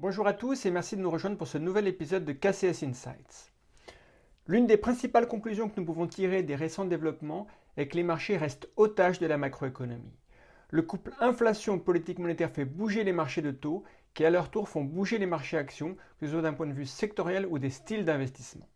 Bonjour à tous et merci de nous rejoindre pour ce nouvel épisode de KCS Insights. L'une des principales conclusions que nous pouvons tirer des récents développements est que les marchés restent otages de la macroéconomie. Le couple inflation-politique monétaire fait bouger les marchés de taux qui à leur tour font bouger les marchés actions, que ce soit d'un point de vue sectoriel ou des styles d'investissement.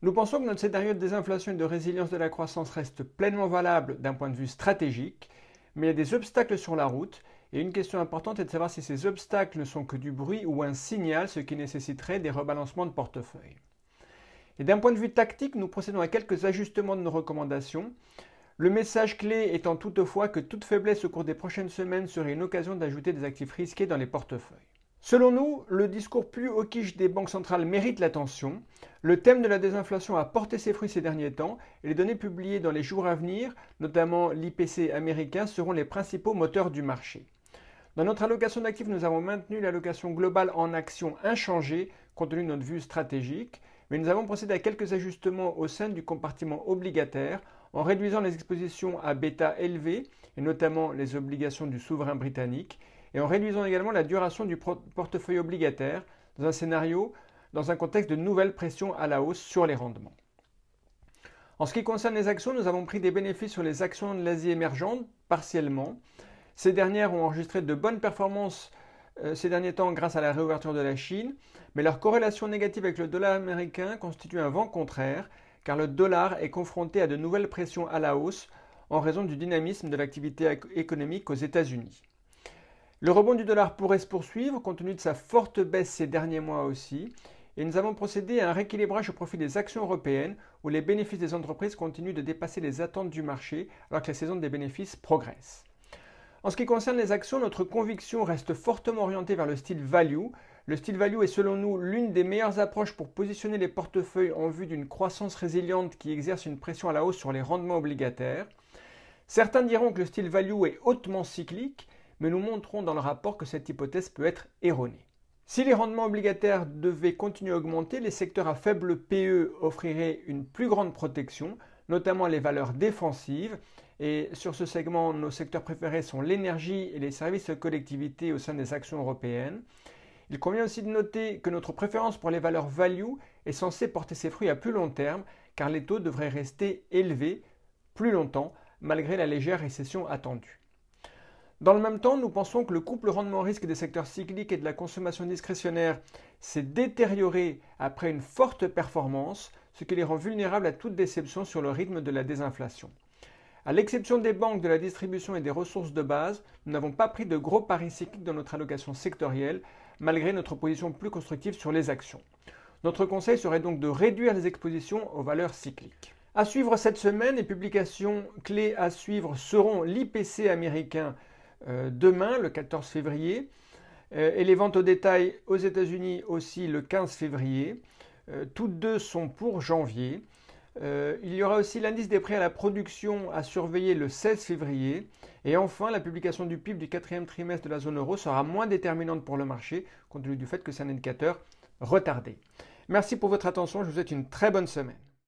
Nous pensons que notre scénario de désinflation et de résilience de la croissance reste pleinement valable d'un point de vue stratégique, mais il y a des obstacles sur la route et une question importante est de savoir si ces obstacles ne sont que du bruit ou un signal, ce qui nécessiterait des rebalancements de portefeuille. Et d'un point de vue tactique, nous procédons à quelques ajustements de nos recommandations. Le message clé étant toutefois que toute faiblesse au cours des prochaines semaines serait une occasion d'ajouter des actifs risqués dans les portefeuilles. Selon nous, le discours plus hawkish des banques centrales mérite l'attention. Le thème de la désinflation a porté ses fruits ces derniers temps et les données publiées dans les jours à venir, notamment l'IPC américain, seront les principaux moteurs du marché. Dans notre allocation d'actifs, nous avons maintenu l'allocation globale en actions inchangée compte tenu de notre vue stratégique, mais nous avons procédé à quelques ajustements au sein du compartiment obligataire en réduisant les expositions à bêta élevées, et notamment les obligations du souverain britannique, et en réduisant également la duration du portefeuille obligataire dans un scénario, dans un contexte de nouvelles pressions à la hausse sur les rendements. En ce qui concerne les actions, nous avons pris des bénéfices sur les actions de l'Asie émergente, partiellement, ces dernières ont enregistré de bonnes performances euh, ces derniers temps grâce à la réouverture de la Chine, mais leur corrélation négative avec le dollar américain constitue un vent contraire, car le dollar est confronté à de nouvelles pressions à la hausse en raison du dynamisme de l'activité économique aux États-Unis. Le rebond du dollar pourrait se poursuivre compte tenu de sa forte baisse ces derniers mois aussi, et nous avons procédé à un rééquilibrage au profit des actions européennes où les bénéfices des entreprises continuent de dépasser les attentes du marché alors que la saison des bénéfices progresse. En ce qui concerne les actions, notre conviction reste fortement orientée vers le style value. Le style value est selon nous l'une des meilleures approches pour positionner les portefeuilles en vue d'une croissance résiliente qui exerce une pression à la hausse sur les rendements obligataires. Certains diront que le style value est hautement cyclique, mais nous montrons dans le rapport que cette hypothèse peut être erronée. Si les rendements obligataires devaient continuer à augmenter, les secteurs à faible PE offriraient une plus grande protection, notamment les valeurs défensives. Et sur ce segment, nos secteurs préférés sont l'énergie et les services de collectivité au sein des actions européennes. Il convient aussi de noter que notre préférence pour les valeurs value est censée porter ses fruits à plus long terme, car les taux devraient rester élevés plus longtemps, malgré la légère récession attendue. Dans le même temps, nous pensons que le couple rendement-risque des secteurs cycliques et de la consommation discrétionnaire s'est détérioré après une forte performance, ce qui les rend vulnérables à toute déception sur le rythme de la désinflation. À l'exception des banques, de la distribution et des ressources de base, nous n'avons pas pris de gros paris cycliques dans notre allocation sectorielle, malgré notre position plus constructive sur les actions. Notre conseil serait donc de réduire les expositions aux valeurs cycliques. À suivre cette semaine, les publications clés à suivre seront l'IPC américain demain, le 14 février, euh, et les ventes au détail aux États-Unis aussi le 15 février. Euh, toutes deux sont pour janvier. il y aura aussi l'indice des prix à la production à surveiller le 16 février. Et enfin, la publication du PIB du quatrième trimestre de la zone euro sera moins déterminante pour le marché, compte tenu du fait que c'est un indicateur retardé. Merci pour votre attention, je vous souhaite une très bonne semaine.